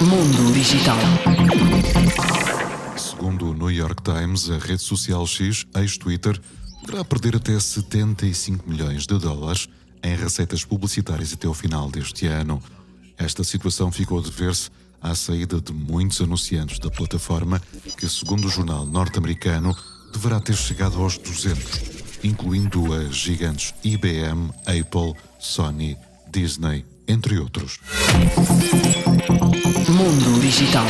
Mundo Digital. Segundo o New York Times, a rede social X, ex-Twitter, poderá perder até 75 milhões de dólares em receitas publicitárias até o final deste ano. Esta situação ficou a dever-se à saída de muitos anunciantes da plataforma, que, segundo o jornal norte-americano, deverá ter chegado aos 200, incluindo as gigantes IBM, Apple, Sony, Disney, entre outros. Mundo Digital.